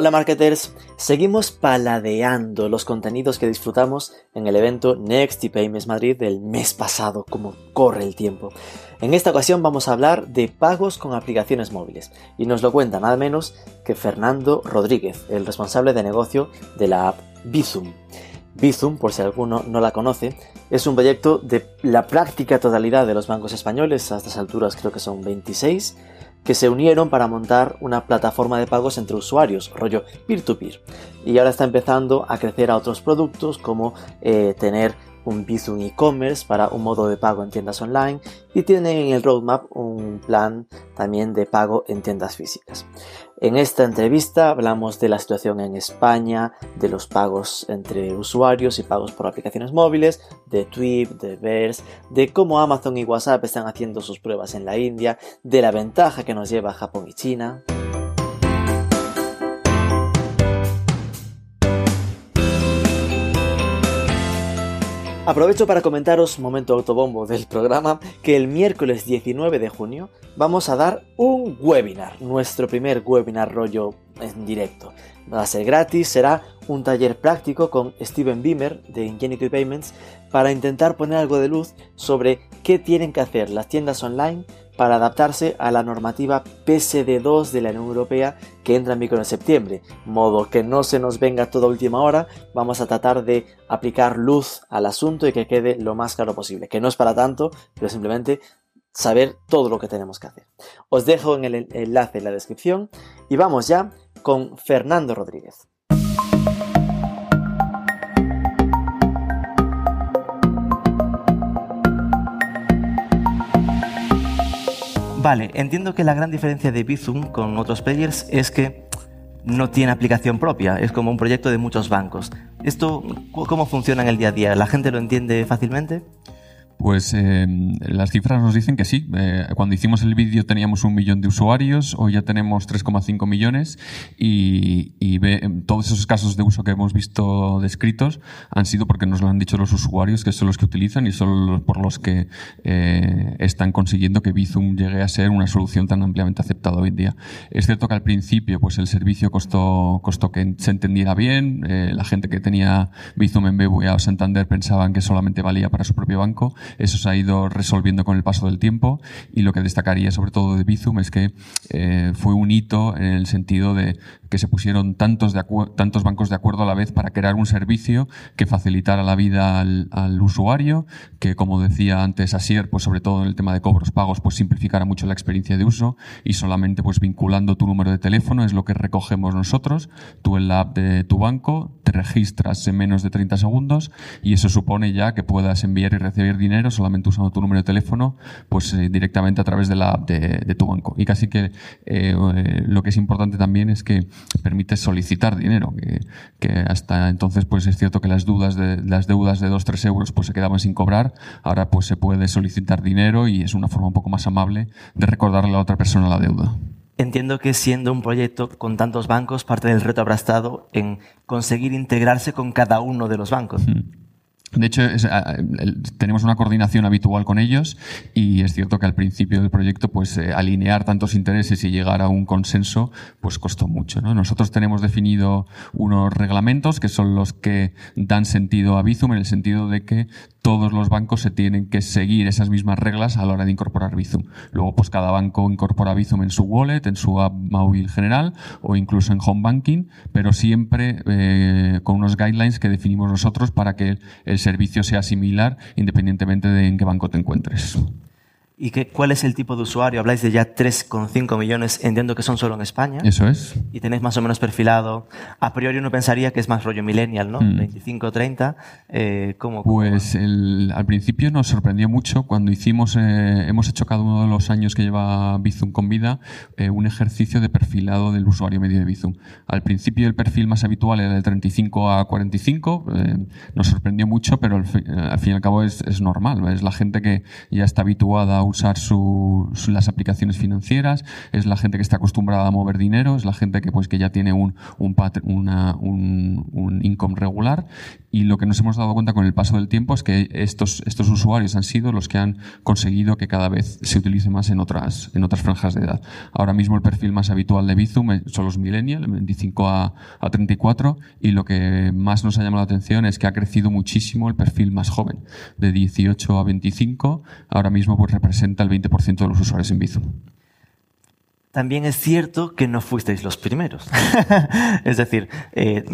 Hola marketers, seguimos paladeando los contenidos que disfrutamos en el evento Next Payments Madrid del mes pasado, como corre el tiempo. En esta ocasión vamos a hablar de pagos con aplicaciones móviles y nos lo cuenta nada menos que Fernando Rodríguez, el responsable de negocio de la app Bizum. Bizum, por si alguno no la conoce, es un proyecto de la práctica totalidad de los bancos españoles, a estas alturas creo que son 26, que se unieron para montar una plataforma de pagos entre usuarios, rollo peer-to-peer. Y ahora está empezando a crecer a otros productos como eh, tener un Bizum e-commerce para un modo de pago en tiendas online y tienen en el roadmap un plan también de pago en tiendas físicas. En esta entrevista hablamos de la situación en España, de los pagos entre usuarios y pagos por aplicaciones móviles, de Twip, de Verse, de cómo Amazon y WhatsApp están haciendo sus pruebas en la India, de la ventaja que nos lleva Japón y China. Aprovecho para comentaros, momento autobombo del programa, que el miércoles 19 de junio vamos a dar un webinar, nuestro primer webinar rollo en directo. Va a ser gratis, será un taller práctico con Steven Beamer de Ingenuity Payments para intentar poner algo de luz sobre qué tienen que hacer las tiendas online para adaptarse a la normativa PSD2 de la Unión Europea que entra en vigor en septiembre. Modo que no se nos venga toda última hora, vamos a tratar de aplicar luz al asunto y que quede lo más claro posible. Que no es para tanto, pero simplemente saber todo lo que tenemos que hacer. Os dejo en el enlace en la descripción y vamos ya con Fernando Rodríguez. Vale, entiendo que la gran diferencia de Bizum con otros players es que no tiene aplicación propia, es como un proyecto de muchos bancos. ¿Esto cómo funciona en el día a día? ¿La gente lo entiende fácilmente? Pues eh, las cifras nos dicen que sí. Eh, cuando hicimos el vídeo teníamos un millón de usuarios, hoy ya tenemos 3,5 millones y, y todos esos casos de uso que hemos visto descritos han sido porque nos lo han dicho los usuarios, que son los que utilizan y son los, por los que eh, están consiguiendo que Bizum llegue a ser una solución tan ampliamente aceptada hoy en día. Es cierto que al principio pues el servicio costó, costó que se entendiera bien, la gente que tenía Bizum en BBVA o Santander pensaban que solamente valía para su propio banco eso se ha ido resolviendo con el paso del tiempo y lo que destacaría sobre todo de Bizum es que eh, fue un hito en el sentido de que se pusieron tantos, de tantos bancos de acuerdo a la vez para crear un servicio que facilitara la vida al, usuario, que como decía antes Asier, pues sobre todo en el tema de cobros pagos, pues simplificara mucho la experiencia de uso y solamente pues vinculando tu número de teléfono es lo que recogemos nosotros, tú en la app de tu banco te registras en menos de 30 segundos y eso supone ya que puedas enviar y recibir dinero solamente usando tu número de teléfono pues eh, directamente a través de la app de, tu banco. Y casi que eh, lo que es importante también es que permite solicitar dinero, que, hasta entonces pues es cierto que las dudas de las deudas de 2-3 euros pues se quedaban sin cobrar, ahora pues se puede solicitar dinero y es una forma un poco más amable de recordarle a la otra persona la deuda. Entiendo que siendo un proyecto con tantos bancos, parte del reto habrá estado en conseguir integrarse con cada uno de los bancos. De hecho, tenemos una coordinación habitual con ellos y es cierto que al principio del proyecto, pues eh, alinear tantos intereses y llegar a un consenso, pues costó mucho. Nosotros tenemos definido unos reglamentos que son los que dan sentido a Bizum en el sentido de que todos los bancos se tienen que seguir esas mismas reglas a la hora de incorporar Bizum. Luego, pues cada banco incorpora Bizum en su wallet, en su app móvil general o incluso en home banking, pero siempre eh, con unos guidelines que definimos nosotros para que el servicio sea similar independientemente de en qué banco te encuentres. ¿Y qué, cuál es el tipo de usuario? Habláis de ya 3,5 millones, entiendo que son solo en España. Eso es. Y tenéis más o menos perfilado. A priori uno pensaría que es más rollo millennial, ¿no? 25, 30. Eh, ¿cómo, pues al principio nos sorprendió mucho cuando hicimos, eh, hemos hecho cada uno de los años que lleva Bizum con vida, eh, un ejercicio de perfilado del usuario medio de Bizum. Al principio el perfil más habitual era de 35 a 45. Eh, nos sorprendió mucho, pero al fin, y al cabo es, es normal. Es la gente que ya está habituada a usar su, las aplicaciones financieras, es la gente que está acostumbrada a mover dinero, es la gente que pues que ya tiene un, un, una, un, un income regular y lo que nos hemos dado cuenta con el paso del tiempo es que estos, estos usuarios han sido los que han conseguido que cada vez se utilice más en otras, en otras franjas de edad. Ahora mismo el perfil más habitual de Bizum son los millennials, 25 a, a 34, y lo que más nos ha llamado la atención es que ha crecido muchísimo el perfil más joven, de 18 a 25, ahora mismo pues representa el 20% de los usuarios en Bizum. También es cierto que no fuisteis los primeros. es decir, eh,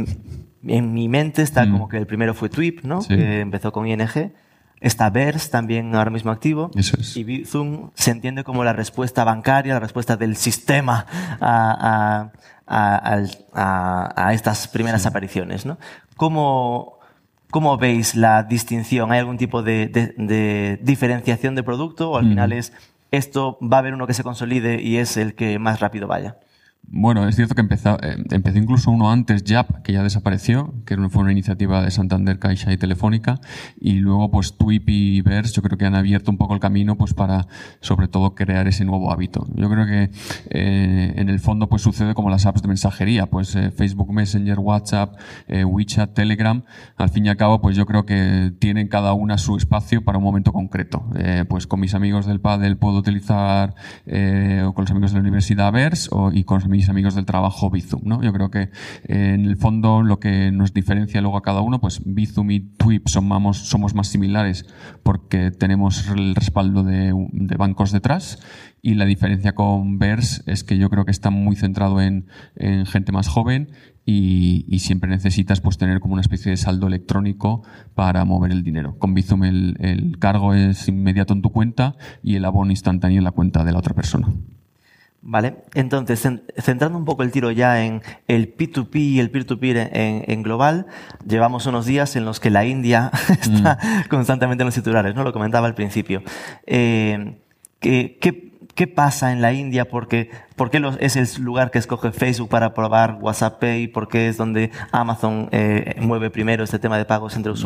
en mi mente está mm. como que el primero fue Twip, ¿no? Que empezó con ING. Está Verse también ahora mismo activo. Eso es. Y Bizum se entiende como la respuesta bancaria, la respuesta del sistema a, a, a estas primeras apariciones, ¿no? ¿Cómo, ¿Cómo veis la distinción? ¿Hay algún tipo de, de, diferenciación de producto o al mm. final es esto va a haber uno que se consolide y es el que más rápido vaya? Bueno, es cierto que empezó, eh, empezó incluso uno antes, JAP, que ya desapareció, que fue una iniciativa de Santander, Caixa y Telefónica, y luego pues Twip y Verse yo creo que han abierto un poco el camino pues para sobre todo crear ese nuevo hábito. Yo creo que eh, en el fondo pues sucede como las apps de mensajería, pues eh, Facebook Messenger, WhatsApp, WeChat, Telegram, al fin y al cabo pues yo creo que tienen cada una su espacio para un momento concreto. pues con mis amigos del Padel puedo utilizar, o con los amigos de la universidad Verse, o, y con los mis amigos del trabajo Bizum. ¿no? Yo creo que eh, en el fondo lo que nos diferencia luego a cada uno, pues Bizum y Twip somos, somos más similares porque tenemos el respaldo de, bancos detrás y la diferencia con Verse es que yo creo que está muy centrado en, gente más joven y, siempre necesitas pues tener como una especie de saldo electrónico para mover el dinero. Con Bizum el cargo es inmediato en tu cuenta y el abono instantáneo en la cuenta de la otra persona. Vale, entonces, centrando un poco el tiro ya en el P2P y el peer-to-peer en, global, llevamos unos días en los que la India está mm. constantemente en los titulares, ¿no? Lo comentaba al principio. Eh, ¿qué, qué, pasa en la India? ¿Por qué, es el lugar que escoge Facebook para probar WhatsApp Pay? ¿Por qué es donde Amazon eh, mueve primero este tema de pagos entre mm.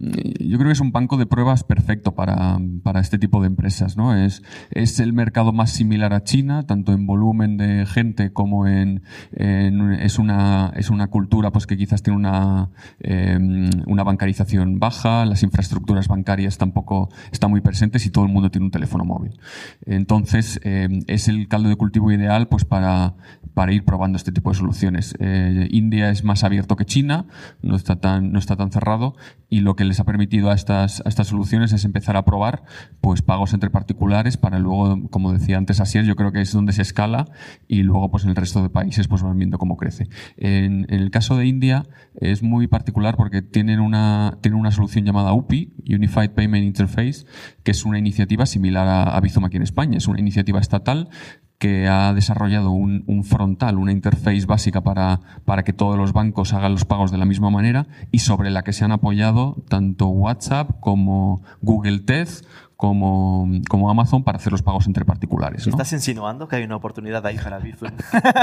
Yo creo que es un banco de pruebas perfecto para, para, este tipo de empresas. ¿no? Es, es el mercado más similar a China, tanto en volumen de gente como en, es, una, es una cultura pues, que quizás tiene una, em, una bancarización baja, las infraestructuras bancarias tampoco están muy presentes y todo el mundo tiene un teléfono móvil. Entonces, em, es el caldo de cultivo ideal pues, para, para ir probando este tipo de soluciones. Eh, India es más abierto que China, no está tan, no está tan cerrado y lo que les ha permitido a estas, a estas soluciones es empezar a probar pues pagos entre particulares para luego, como decía antes Asier, yo creo que es donde se escala y luego pues en el resto de países pues van viendo cómo crece. En, el caso de India es muy particular porque tienen una, tienen una solución llamada UPI, Unified Payment Interface, que es una iniciativa similar a, a Bizum aquí en España. Es una iniciativa estatal que ha desarrollado un, frontal, una interface básica para, para, que todos los bancos hagan los pagos de la misma manera y sobre la que se han apoyado tanto WhatsApp como Google Tez como, como Amazon para hacer los pagos entre particulares. ¿Estás insinuando que hay una oportunidad ahí para Bizum?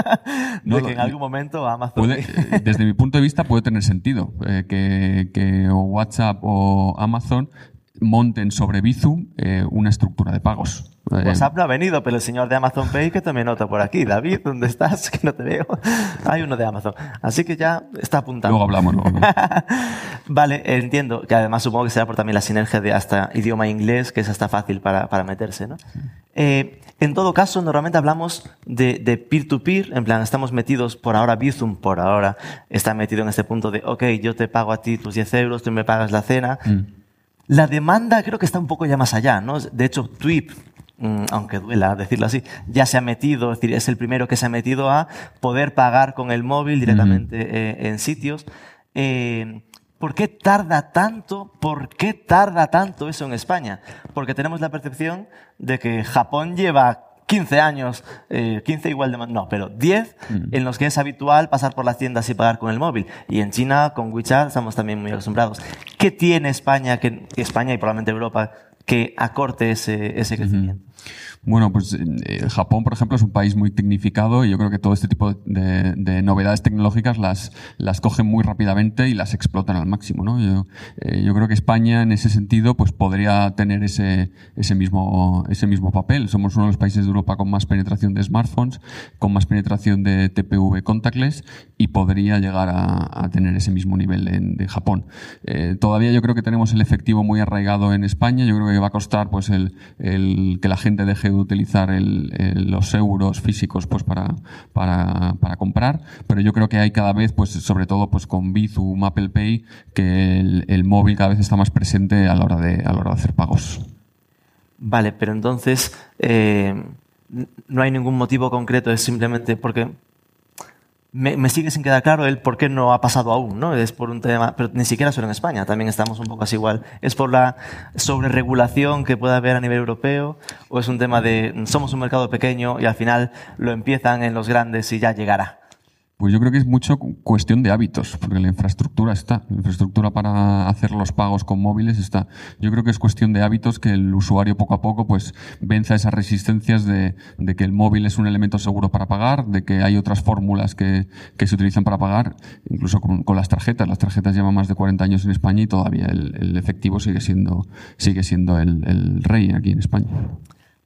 de que en algún momento Amazon... Eh, desde mi punto de vista puede tener sentido eh, que, que WhatsApp o Amazon monten sobre Bizum eh, una estructura de pagos. WhatsApp no ha venido, pero el señor de Amazon Pay que también nota por aquí. David, ¿dónde estás? Que no te veo. Hay uno de Amazon. Así que ya está apuntando. Luego hablamos. Luego. vale, entiendo. Que además supongo que será por también la sinergia de hasta idioma inglés, que es hasta fácil para, para meterse, ¿no? Eh, en todo caso, normalmente hablamos de peer-to-peer. en plan, estamos metidos por ahora, Bizum por ahora está metido en este punto de, ok, yo te pago a ti tus 10 euros, tú me pagas la cena. Mm. La demanda creo que está un poco ya más allá, ¿no? De hecho, Twip Mm, aunque duela decirlo así, ya se ha metido, es decir, es el primero que se ha metido a poder pagar con el móvil directamente eh, en sitios. Eh, ¿Por qué tarda tanto? ¿Por qué tarda tanto eso en España? Porque tenemos la percepción de que Japón lleva 15 años, 15 eh, igual de... No, pero 10 en los que es habitual pasar por las tiendas y pagar con el móvil. Y en China, con WeChat, estamos también muy acostumbrados. ¿Qué tiene España, que España y probablemente Europa, que acorte ese, ese crecimiento? Bueno, pues eh, Japón, por ejemplo, es un país muy tecnificado y yo creo que todo este tipo de, de novedades tecnológicas las, las cogen muy rápidamente y las explotan al máximo. ¿no? Yo, eh, yo creo que España, en ese sentido, pues podría tener ese, ese, mismo, ese mismo papel. Somos uno de los países de Europa con más penetración de smartphones, con más penetración de TPV contactless y podría llegar a, tener ese mismo nivel de Japón. Eh, todavía yo creo que tenemos el efectivo muy arraigado en España. Yo creo que va a costar pues el, el que la gente deje de utilizar los euros físicos pues para, comprar, pero yo creo que hay cada vez, pues sobre todo pues con Bizum, Apple Pay, que el, el, móvil cada vez está más presente a la hora de, a la hora de hacer pagos. Vale, pero entonces eh, no hay ningún motivo concreto, es simplemente porque me, sigue sin quedar claro el por qué no ha pasado aún, ¿no? Es por un tema, pero ni siquiera solo en España, también estamos un poco así igual. ¿Es por la sobreregulación que puede haber a nivel europeo o es un tema de somos un mercado pequeño y al final lo empiezan en los grandes y ya llegará? Pues yo creo que es mucho cuestión de hábitos, porque la infraestructura está, la infraestructura para hacer los pagos con móviles está. Yo creo que es cuestión de hábitos que el usuario poco a poco pues venza esas resistencias de, de que el móvil es un elemento seguro para pagar, de que hay otras fórmulas que, que se utilizan para pagar, incluso con, las tarjetas. Las tarjetas llevan más de 40 años en España y todavía el, el efectivo sigue siendo, sigue siendo el, el rey aquí en España.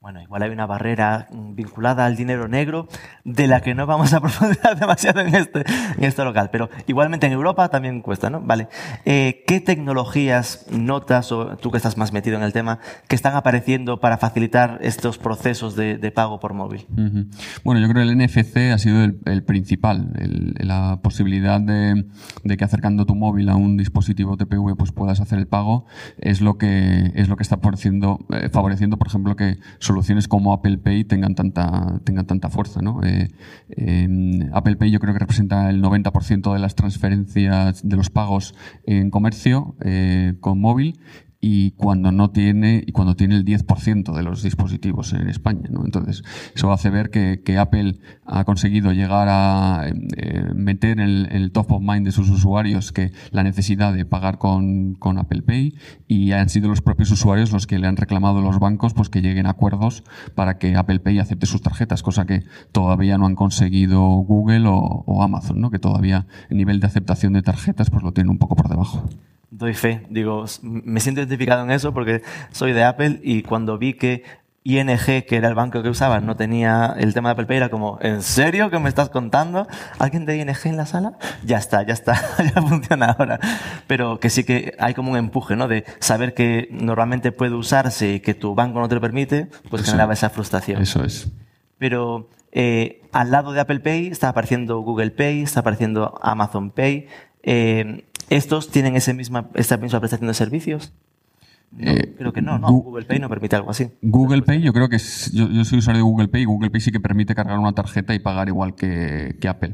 Bueno, igual hay una barrera vinculada al dinero negro de la que no vamos a profundizar demasiado en este, en este local, pero igualmente en Europa también cuesta, ¿no? Vale. Eh, ¿Qué tecnologías notas, o tú que estás más metido en el tema, que están apareciendo para facilitar estos procesos de, de pago por móvil? Uh -huh. Bueno, yo creo que el NFC ha sido el, el principal, el, la posibilidad de, de, que acercando tu móvil a un dispositivo TPV pues puedas hacer el pago, es lo que, es lo que está favoreciendo, eh, favoreciendo por ejemplo, que soluciones como Apple Pay tengan tanta, tengan tanta fuerza. ¿no? Eh, eh, Apple Pay yo creo que representa el 90% de las transferencias de los pagos en comercio eh, con móvil y cuando no tiene y cuando tiene el 10% de los dispositivos en España. ¿no? Entonces, eso hace ver que, que Apple ha conseguido llegar a eh, meter en el, el, top of mind de sus usuarios que la necesidad de pagar con, con, Apple Pay y han sido los propios usuarios los que le han reclamado a los bancos pues que lleguen a acuerdos para que Apple Pay acepte sus tarjetas, cosa que todavía no han conseguido Google o, o Amazon, ¿no? que todavía el nivel de aceptación de tarjetas pues lo tienen un poco por debajo doy fe. Digo, me siento identificado en eso porque soy de Apple y cuando vi que ING, que era el banco que usaba, no tenía el tema de Apple Pay, era como, ¿en serio que me estás contando? ¿Alguien de ING en la sala? Ya está, ya está, ya funciona ahora. Pero que sí que hay como un empuje, ¿no? De saber que normalmente puede usarse y que tu banco no te lo permite, pues eso, generaba esa frustración. Eso es. Pero eh, al lado de Apple Pay está apareciendo Google Pay, está apareciendo Amazon Pay. Eh, ¿Estos tienen ese misma, esta misma prestación de servicios? No, eh, creo que no, no. Google Pay no permite algo así. Google Pay, yo creo que es, yo, yo, soy usuario de Google Pay y Google Pay sí que permite cargar una tarjeta y pagar igual que, que Apple.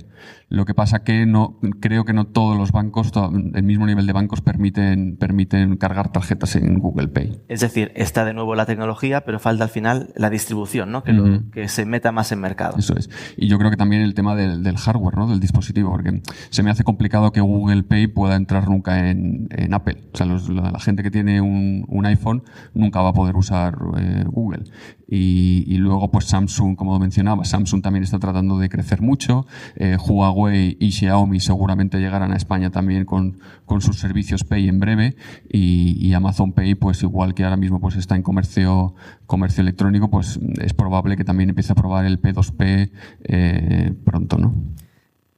Lo que pasa que no, creo que no todos los bancos, el mismo nivel de bancos permiten, permiten cargar tarjetas en Google Pay. Es decir, está de nuevo la tecnología, pero falta al final la distribución, ¿no? Que, uh -huh. lo, que se meta más en mercado. Eso es. Y yo creo que también el tema del, del, hardware, ¿no? Del dispositivo, porque se me hace complicado que Google Pay pueda entrar nunca en, en Apple. O sea, los, la, la, gente que tiene un, un iPhone nunca va a poder usar eh, Google. Y, y, luego, pues Samsung, como mencionaba, Samsung también está tratando de crecer mucho. Eh, Huawei y Xiaomi seguramente llegarán a España también con, con sus servicios Pay en breve. Y, y, Amazon Pay, pues igual que ahora mismo pues está en comercio, comercio electrónico, pues es probable que también empiece a probar el P2P eh, pronto, ¿no?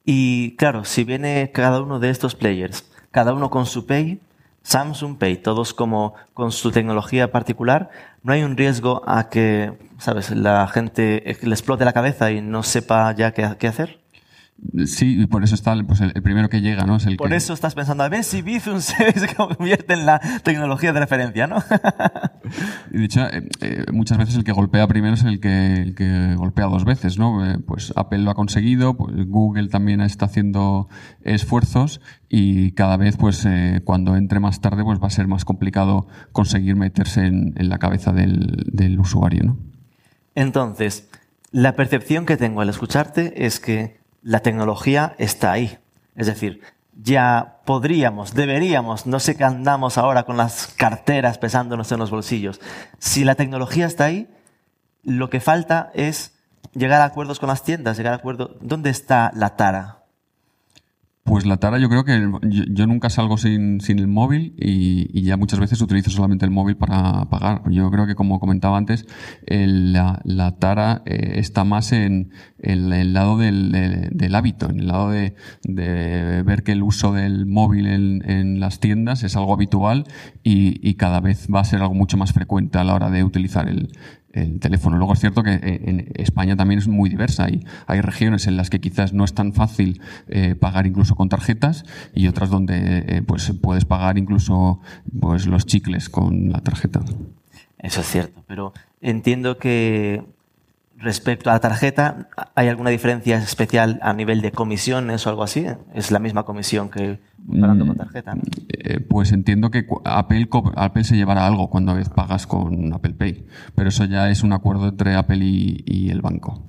Y claro, si viene cada uno de estos players, cada uno con su Pay, Samsung Pay, todos como con su tecnología particular, no hay un riesgo a que, sabes, la gente le explote la cabeza y no sepa ya qué, qué hacer. Sí, por eso está pues el, el, primero que llega, ¿no? Es el por que... eso estás pensando, a ver si Bizum se, convierte en la tecnología de referencia, ¿no? de hecho, eh, eh, muchas veces el que golpea primero es el que, el que golpea dos veces, ¿no? Eh, pues Apple lo ha conseguido, pues Google también está haciendo esfuerzos y cada vez, pues cuando entre más tarde, pues va a ser más complicado conseguir meterse en, en la cabeza del, del usuario, ¿no? Entonces, la percepción que tengo al escucharte es que la tecnología está ahí. Es decir, ya podríamos, deberíamos, no sé qué andamos ahora con las carteras pesándonos en los bolsillos. Si la tecnología está ahí, lo que falta es llegar a acuerdos con las tiendas, llegar a acuerdos. ¿Dónde está la tara? Pues la tara yo creo que yo, nunca salgo sin, sin el móvil y, ya muchas veces utilizo solamente el móvil para pagar. Yo creo que como comentaba antes, la, tara eh, está más en, el lado del, del, hábito, en el lado de, de, ver que el uso del móvil en, en las tiendas es algo habitual y, y, cada vez va a ser algo mucho más frecuente a la hora de utilizar el, el teléfono. Luego es cierto que eh, en España también es muy diversa. Hay, hay regiones en las que quizás no es tan fácil eh, pagar incluso con tarjetas y otras donde eh, pues puedes pagar incluso pues los chicles con la tarjeta. Eso es cierto, pero entiendo que Respecto a la tarjeta, ¿hay alguna diferencia especial a nivel de comisiones o algo así? ¿Es la misma comisión que pagando con tarjeta? Eh, pues entiendo que Apple, Apple se llevará algo cuando pagas con Apple Pay, pero eso ya es un acuerdo entre Apple y el banco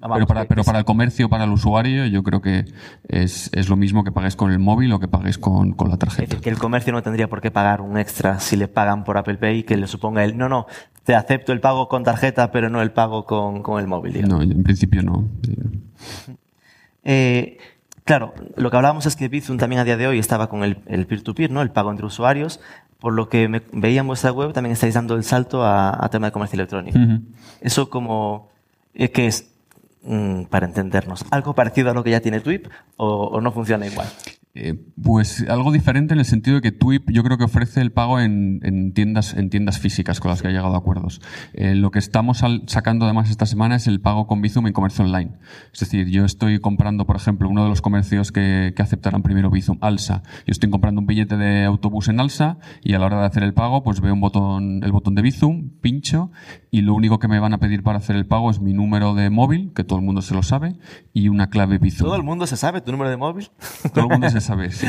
pero para, pero para el comercio, para el usuario, yo creo que es, es lo mismo que pagues con el móvil o que pagues con, con, la tarjeta. Es decir, que el comercio no tendría por qué pagar un extra si le pagan por Apple Pay que le suponga el, no, no, te acepto el pago con tarjeta, pero no el pago con, con el móvil. No, en principio no. Eh, claro, lo que hablábamos es que Bizum también a día de hoy estaba con el peer-to-peer, ¿no? el pago entre usuarios. Por lo que me, veía en vuestra web, también estáis dando el salto a, a tema de comercio electrónico. Eso como, eh, que es para entendernos? ¿Algo parecido a lo que ya tiene Twip o, no funciona igual? Eh, pues algo diferente en el sentido de que Twip yo creo que ofrece el pago en, tiendas, en tiendas físicas con las que ha llegado a acuerdos. Eh, lo que estamos sacando además esta semana es el pago con Bizum en comercio online. Es decir, yo estoy comprando, por ejemplo, uno de los comercios que, aceptarán primero Bizum, Alsa. Yo estoy comprando un billete de autobús en Alsa y a la hora de hacer el pago pues veo un botón, el botón de Bizum, pincho y lo único que me van a pedir para hacer el pago es mi número de móvil, que todo el mundo se lo sabe, y una clave Bizum. ¿Todo el mundo se sabe tu número de móvil? Todo el mundo se sabe, sí.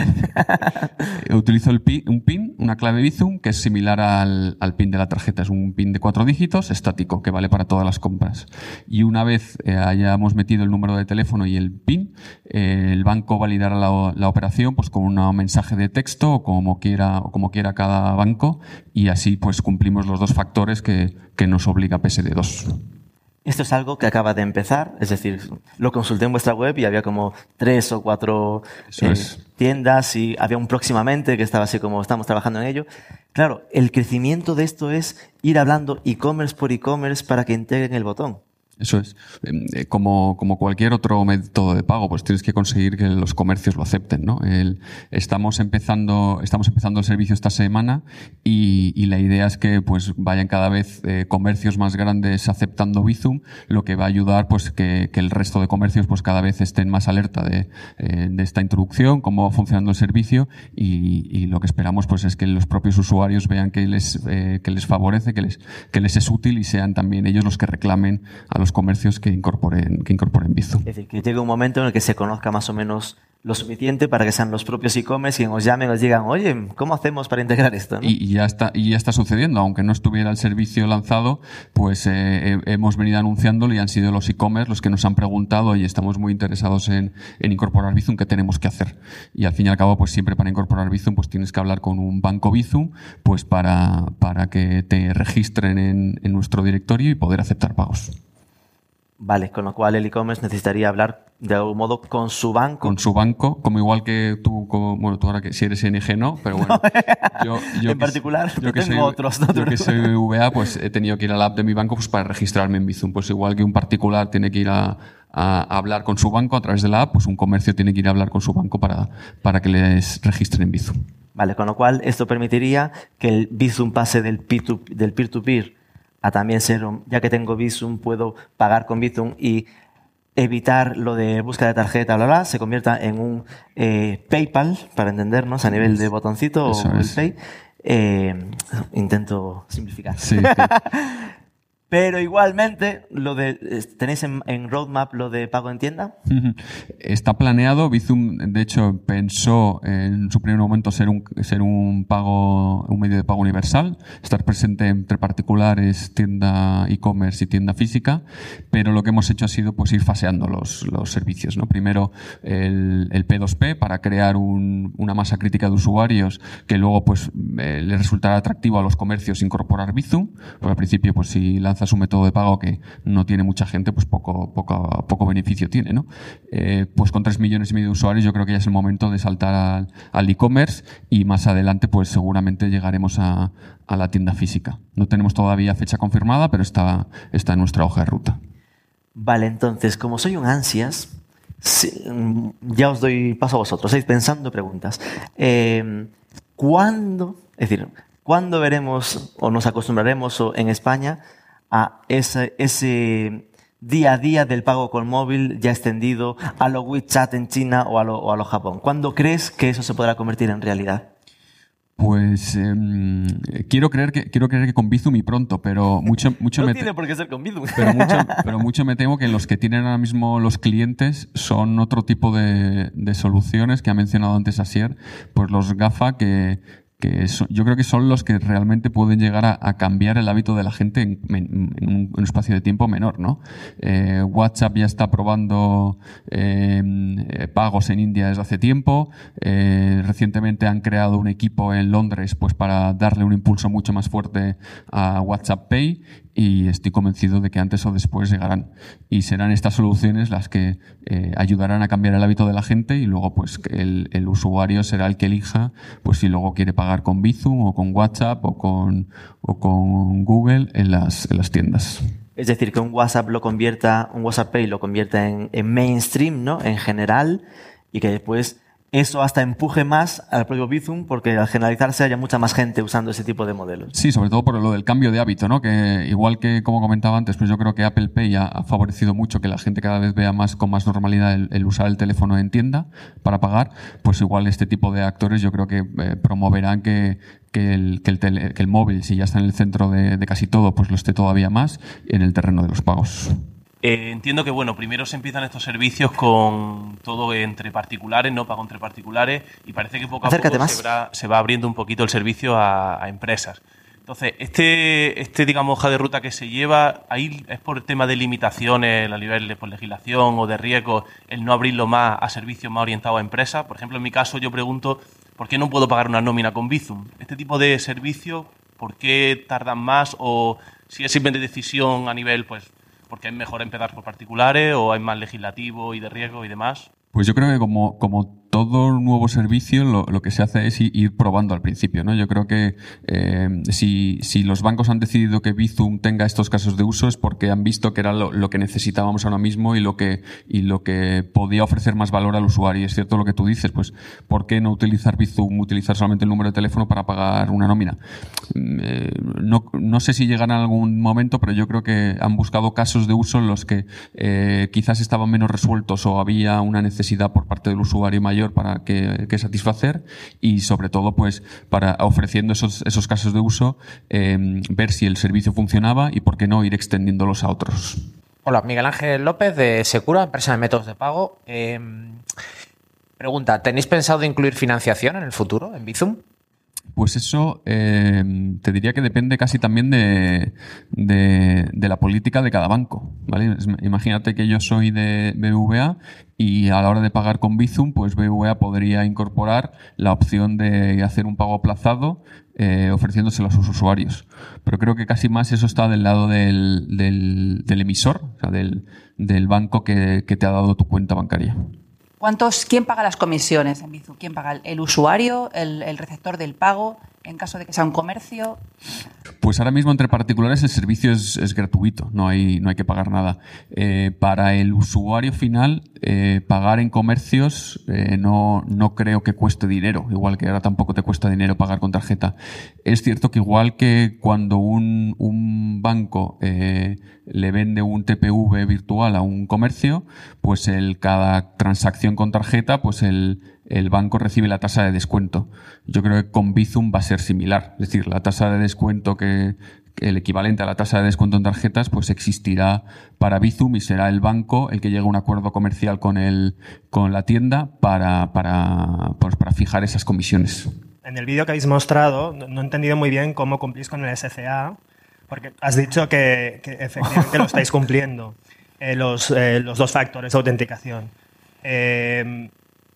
Utilizo el un PIN, una clave Bizum, que es similar al, al, PIN de la tarjeta. Es un PIN de cuatro dígitos, estático, que vale para todas las compras. Y una vez eh, hayamos metido el número de teléfono y el PIN, eh, el banco validará la, la, operación pues con un mensaje de texto o como quiera, o como quiera cada banco, y así pues cumplimos los dos factores que, que nos obliga PSD2. Esto es algo que acaba de empezar, es decir, lo consulté en vuestra web y había como tres o cuatro eh, tiendas y había un próximamente que estaba así como estamos trabajando en ello. Claro, el crecimiento de esto es ir hablando e-commerce por e-commerce para que integren el botón. Eso es. Em, eh, como, como cualquier otro método de pago, pues tienes que conseguir que los comercios lo acepten, ¿no? El, estamos empezando, estamos empezando el servicio esta semana y, la idea es que pues vayan cada vez eh, comercios más grandes aceptando Bizum, lo que va a ayudar pues que, el resto de comercios pues cada vez estén más alerta de, eh, de esta introducción, cómo va funcionando el servicio y, y, lo que esperamos pues es que los propios usuarios vean que les, que les favorece, que les, que les es útil y sean también ellos los que reclamen a los comercios que incorporen, que incorporen Bizum. Es decir, que llegue un momento en el que se conozca más o menos lo suficiente para que sean los propios e-commerce quienes os llamen os digan, oye, ¿cómo hacemos para integrar esto? Y, ya está, y ya está sucediendo, aunque no estuviera el servicio lanzado, pues eh, hemos venido anunciándolo y han sido los e-commerce los que nos han preguntado y estamos muy interesados en, en, incorporar Bizum, ¿qué tenemos que hacer? Y al fin y al cabo, pues siempre para incorporar Bizum, pues tienes que hablar con un banco Bizum, pues para, para que te registren en, en nuestro directorio y poder aceptar pagos. Vale, con lo cual el e-commerce necesitaría hablar de algún modo con su banco. Con su banco, como igual que tú, como, bueno, tú ahora que si eres ING no, pero bueno. yo, yo en particular, yo que tengo soy, otros. yo que soy VA, pues he tenido que ir a la app de mi banco pues para registrarme en Bizum. Pues igual que un particular tiene que ir a, a, hablar con su banco a través de la app, pues un comercio tiene que ir a hablar con su banco para, para que les registren en Bizum. Vale, con lo cual esto permitiría que el Bizum pase del peer-to-peer a también ser, ya que tengo Bizum, puedo pagar con Bizum y evitar lo de búsqueda de tarjeta, bla, bla, se convierta en un eh, PayPal, para entendernos, a nivel de botoncito o Pay. Eh, intento simplificar. Sí. Pero igualmente, lo de, ¿tenéis en, roadmap lo de pago en tienda? Está planeado. Bizum, de hecho, pensó en su primer momento ser un, ser un pago, un medio de pago universal, estar presente entre particulares, tienda e-commerce y tienda física, pero lo que hemos hecho ha sido pues ir faseando los, los servicios, ¿no? Primero el, el P2P para crear un, una masa crítica de usuarios que luego pues eh, le resultará atractivo a los comercios incorporar Bizum, porque al principio pues si lanzas lanzas un método de pago que no tiene mucha gente, pues poco, poco, poco beneficio tiene, ¿no? Eh, pues con 3 millones y medio de usuarios yo creo que ya es el momento de saltar al e-commerce y más adelante pues seguramente llegaremos a, la tienda física. No tenemos todavía fecha confirmada, pero está, está en nuestra hoja de ruta. Vale, entonces, como soy un ansias, ya os doy paso a vosotros, estáis pensando preguntas. Eh, ¿Cuándo, es decir, cuándo veremos o nos acostumbraremos en España a ese, ese día a día del pago con móvil ya extendido a lo WeChat en China o a lo, o a lo Japón? ¿Cuándo crees que eso se podrá convertir en realidad? Pues em, quiero creer que quiero creer que con Bizum y pronto, pero mucho mucho no me tiene por qué ser con Bizum. Pero mucho, pero mucho me temo que los que tienen ahora mismo los clientes son otro tipo de, de soluciones que ha mencionado antes Asier, pues los GAFA que que yo creo que son los que realmente pueden llegar a, cambiar el hábito de la gente en, un, espacio de tiempo menor, ¿no? Eh, WhatsApp ya está probando eh, pagos en India desde hace tiempo. Eh, recientemente han creado un equipo en Londres, pues para darle un impulso mucho más fuerte a WhatsApp Pay y estoy convencido de que antes o después llegarán. Y serán estas soluciones las que eh, ayudarán a cambiar el hábito de la gente y luego pues el, el, usuario será el que elija pues si luego quiere pagar con Bizum o con WhatsApp o con, o con Google en las, en las tiendas. Es decir, que un WhatsApp lo convierta, un WhatsApp Pay lo convierta en, en mainstream, ¿no? En general, y que después eso hasta empuje más al propio Bizum porque al generalizarse haya mucha más gente usando ese tipo de modelos. Sí, sobre todo por lo del cambio de hábito, ¿no? Que igual que como comentaba antes, pues yo creo que Apple Pay ha, favorecido mucho que la gente cada vez vea más con más normalidad el, usar el teléfono en tienda para pagar, pues igual este tipo de actores yo creo que eh, promoverán que, que el, que, el móvil, si ya está en el centro de, de casi todo, pues lo esté todavía más en el terreno de los pagos. Eh, entiendo que bueno, primero se empiezan estos servicios con todo entre particulares, no pago entre particulares, y parece que poco a poco se va, abriendo un poquito el servicio a, empresas. Entonces, este, este, digamos, hoja de ruta que se lleva, ahí es por el tema de limitaciones a nivel de por legislación o de riesgo, el no abrirlo más a servicios más orientados a empresas. Por ejemplo, en mi caso yo pregunto, ¿por qué no puedo pagar una nómina con Bizum? Este tipo de servicios, ¿por qué tardan más? O si es simplemente decisión a nivel, pues, porque es mejor empezar por particulares o hay más legislativo y de riesgo y demás? Pues yo creo que como, como todo nuevo servicio lo, que se hace es ir probando al principio. ¿no? Yo creo que eh, si, si, los bancos han decidido que Bizum tenga estos casos de uso es porque han visto que era lo, lo, que necesitábamos ahora mismo y lo, que, y lo que podía ofrecer más valor al usuario. Y es cierto lo que tú dices, pues ¿por qué no utilizar Bizum, utilizar solamente el número de teléfono para pagar una nómina? Mm, eh, no, no, sé si llegan a algún momento, pero yo creo que han buscado casos de uso en los que eh, quizás estaban menos resueltos o había una necesidad por parte del usuario mayor para que, satisfacer y sobre todo pues para ofreciendo esos, esos casos de uso em, ver si el servicio funcionaba y por qué no ir extendiéndolos a otros. Hola, Miguel Ángel López de Secura, empresa de métodos de pago. Em, pregunta, ¿tenéis pensado incluir financiación en el futuro en Bizum? Pues eso eh, te diría que depende casi también de, la política de cada banco. ¿vale? Imagínate que yo soy de BVA y a la hora de pagar con Bizum, pues BVA podría incorporar la opción de hacer un pago aplazado eh, ofreciéndoselo a sus usuarios. Pero creo que casi más eso está del lado del, del, emisor, o sea, del, del banco que, que te ha dado tu cuenta bancaria. ¿Cuántos, ¿Quién paga las comisiones en Bizum? ¿Quién paga? ¿El usuario? El, receptor del pago? En caso de que sea un comercio. Pues ahora mismo entre particulares el servicio es, gratuito, no hay, no hay que pagar nada. Eh, para el usuario final, eh, pagar en comercios eh, no, no creo que cueste dinero, igual que ahora tampoco te cuesta dinero pagar con tarjeta. Es cierto que igual que cuando un, un banco le vende un TPV virtual a un comercio, pues el, cada transacción con tarjeta, pues el, el banco recibe la tasa de descuento. Yo creo que con Bizum va a ser similar. Es decir, la tasa de descuento que, el equivalente a la tasa de descuento en tarjetas, pues existirá para Bizum y será el banco el que llegue a un acuerdo comercial con el, con la tienda para, para, pues para fijar esas comisiones. En el vídeo que habéis mostrado, no he entendido muy bien cómo cumplís con el SCA, porque has dicho que, efectivamente lo estáis cumpliendo, eh, los, eh, los, dos factores de autenticación. Eh,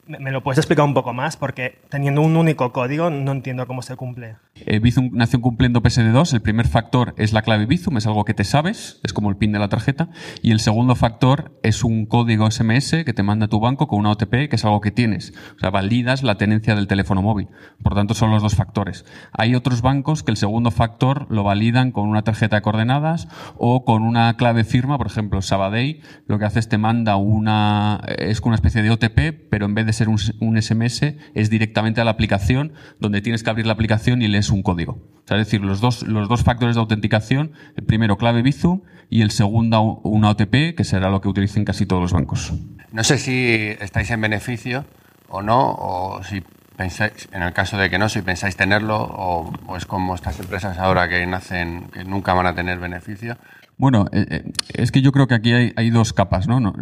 ¿Me lo puedes explicar un poco más? Porque teniendo un único código no entiendo cómo se cumple. Eh, Bizum nació cumpliendo PSD2. El primer factor es la clave Bizum, es algo que te sabes, es como el pin de la tarjeta. Y el segundo factor es un código SMS que te manda tu banco con una OTP, que es algo que tienes. O sea, validas la tenencia del teléfono móvil. Por tanto, son los dos factores. Hay otros bancos que el segundo factor lo validan con una tarjeta de coordenadas o con una clave firma. Por ejemplo, Sabadell lo que hace es te manda una, es una especie de OTP, pero en vez de ser un, SMS, es directamente a la aplicación, donde tienes que abrir la aplicación y lees un código. es decir, los dos, los dos factores de autenticación, el primero clave Bizum y el segundo una OTP, que será lo que utilicen casi todos los bancos. No sé si estáis en beneficio o no, o si pensáis, en el caso de que no, si pensáis tenerlo, o, o es como estas empresas ahora que nacen, que nunca van a tener beneficio. Bueno, eh, eh, es que yo creo que aquí hay, dos capas, ¿no?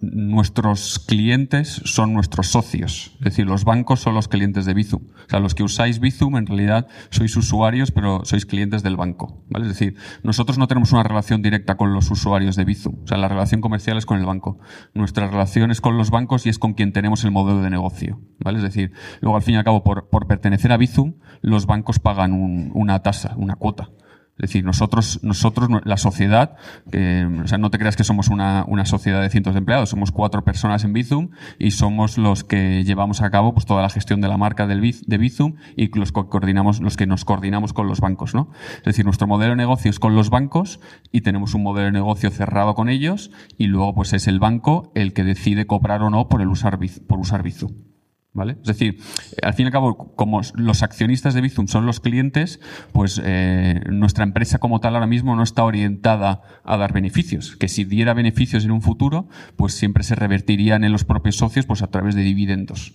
Nuestros clientes son nuestros socios, es decir, los bancos son los clientes de Bizum. O sea, los que usáis Bizum en realidad sois usuarios, pero sois clientes del banco, ¿vale? Es decir, nosotros no tenemos una relación directa con los usuarios de Bizum, o sea, la relación comercial es con el banco. Nuestra relación es con los bancos y es con quien tenemos el modelo de negocio, ¿vale? Es decir, luego al fin y al cabo, por, pertenecer a Bizum, los bancos pagan una tasa, una cuota. Es decir, nosotros, nosotros, la sociedad, o sea, no te creas que somos una, una, sociedad de cientos de empleados, somos cuatro personas en Bizum y somos los que llevamos a cabo pues, toda la gestión de la marca del, de Bizum y los que, coordinamos, los que nos coordinamos con los bancos, ¿no? Es decir, nuestro modelo de negocio es con los bancos y tenemos un modelo de negocio cerrado con ellos y luego pues es el banco el que decide cobrar o no por el usar, por usar Bizum. Es decir, al fin y al cabo, como los accionistas de Bizum son los clientes, pues eh, nuestra empresa como tal ahora mismo no está orientada a dar beneficios. Que si diera beneficios en un futuro, pues siempre se revertirían en los propios socios pues a través de dividendos.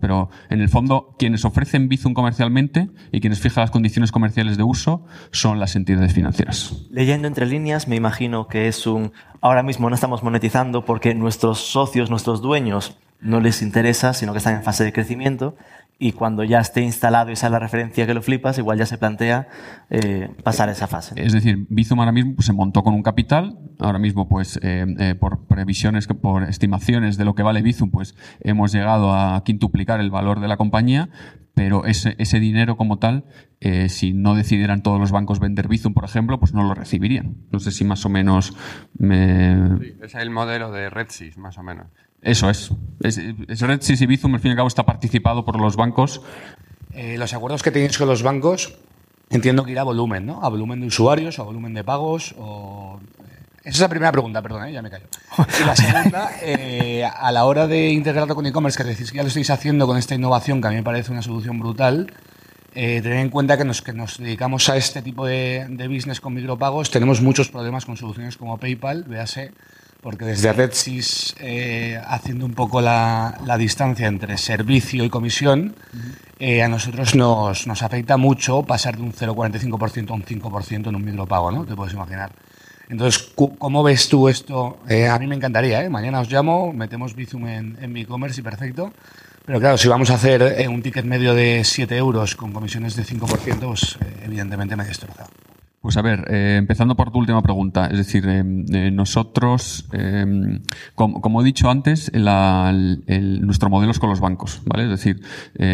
Pero en el fondo, quienes ofrecen Bizum comercialmente y quienes fijan las condiciones comerciales de uso son las entidades financieras. Leyendo entre líneas, me imagino que es un. Ahora mismo no estamos monetizando porque nuestros socios, nuestros dueños, no les interesa, sino que están en fase de crecimiento y cuando ya esté instalado y sea la referencia que lo flipas, igual ya se plantea eh, pasar esa fase. Es decir, Bizum ahora mismo pues, se montó con un capital, ahora mismo pues eh, eh, por previsiones, por estimaciones de lo que vale Bizum, pues hemos llegado a quintuplicar el valor de la compañía, pero ese, ese dinero como tal, si no decidieran todos los bancos vender Bizum, por ejemplo, pues no lo recibirían. No sé si más o menos me... Sí, es el modelo de RedSys, más o menos. Eso es. es, es Red y Bizum, al fin y al cabo, está participado por los bancos. Eh, los acuerdos que tenéis con los bancos, entiendo que irá a volumen, ¿no? A volumen de usuarios, a volumen de pagos, o... Esa es la primera pregunta, perdón, ¿eh? ya me callo. Y la segunda, eh, a la hora de integrarlo con e-commerce, que decís que ya lo estáis haciendo con esta innovación, que a mí me parece una solución brutal, eh, tened en cuenta que nos, que nos dedicamos a este tipo de, de business con micropagos, tenemos muchos problemas con soluciones como PayPal, véase porque desde RedSys, eh, haciendo un poco la, distancia entre servicio y comisión, eh, a nosotros nos, nos, afecta mucho pasar de un 0,45% a un 5% en un micropago, ¿no? Te puedes imaginar. Entonces, ¿cómo ves tú esto? Eh, a mí me encantaría, ¿eh? Mañana os llamo, metemos Bizum en, en mi e-commerce y perfecto. Pero claro, si vamos a hacer un ticket medio de 7 euros con comisiones de 5%, pues evidentemente me destroza. Pues a ver, eh, empezando por tu última pregunta, es decir, eh, eh, nosotros, como, he dicho antes, nuestro modelo es con los bancos, ¿vale? Es decir,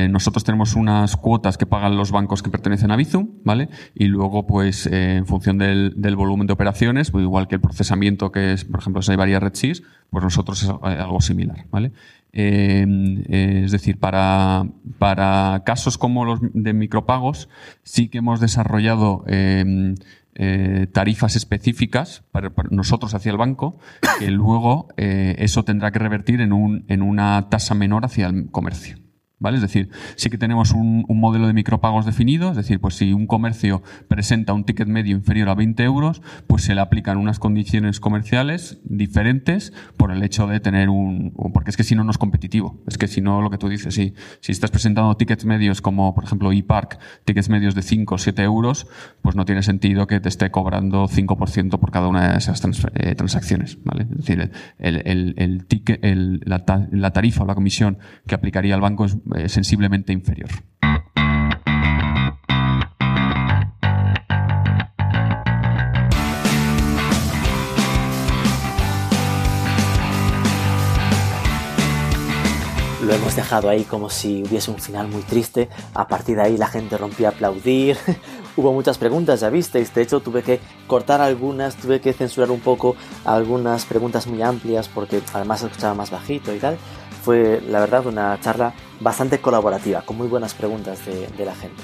nosotros tenemos unas cuotas que pagan los bancos que pertenecen a Bizum, ¿vale? Y luego, pues, en función del, volumen de operaciones, pues igual que el procesamiento que es, por ejemplo, si hay varias RedSys, pues nosotros es algo similar, ¿vale? Em, eh, es decir, para, para, casos como los de micropagos, sí que hemos desarrollado em, eh, tarifas específicas para, nosotros hacia el banco, que luego eh, eso tendrá que revertir en, un, en una tasa menor hacia el comercio. ¿Vale? Es decir, sí que tenemos un, modelo de micropagos definido, es decir, pues si un comercio presenta un ticket medio inferior a 20 euros, pues se le aplican unas condiciones comerciales diferentes por el hecho de tener un... porque es que si no, no es competitivo. Es que si no, lo que tú dices, si, si estás presentando tickets medios como, por ejemplo, ePark, tickets medios de 5 o 7 euros, pues no tiene sentido que te esté cobrando 5% por cada una de esas eh, transacciones, ¿vale? Es decir, el, el, el ticket, el, la, la tarifa o la comisión que aplicaría el banco es eh, sensiblemente inferior. lo hemos dejado ahí como si hubiese un final muy triste. A partir de ahí la gente rompía a aplaudir. Hubo muchas preguntas, ya visteis. De hecho, tuve que cortar algunas, tuve que censurar un poco algunas preguntas muy amplias porque además escuchaba más bajito y tal. Fue, la verdad, una charla bastante colaborativa, con muy buenas preguntas de, la gente.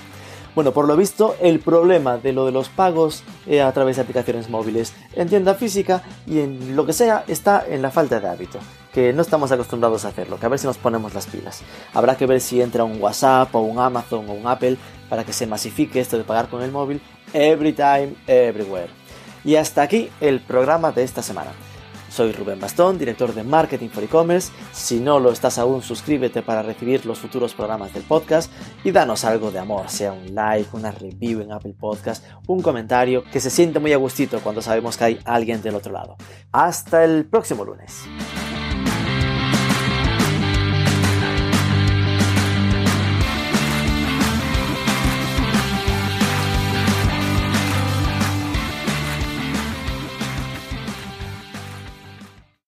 Bueno, por lo visto, el problema de lo de los pagos eh, a través de aplicaciones móviles en tienda física y en lo que sea está en la falta de hábito, que no estamos acostumbrados a hacerlo, que a ver si nos ponemos las pilas. Habrá que ver si entra un WhatsApp o un Amazon o un Apple para que se masifique esto de pagar con el móvil every time, everywhere. Y hasta aquí el programa de esta semana. Soy Rubén Bastón, director de Marketing for E-Commerce. Si no lo estás aún, suscríbete para recibir los futuros programas del podcast y danos algo de amor, sea un like, una review en Apple Podcast, un comentario, que se siente muy a gustito cuando sabemos que hay alguien del otro lado. Hasta el próximo lunes.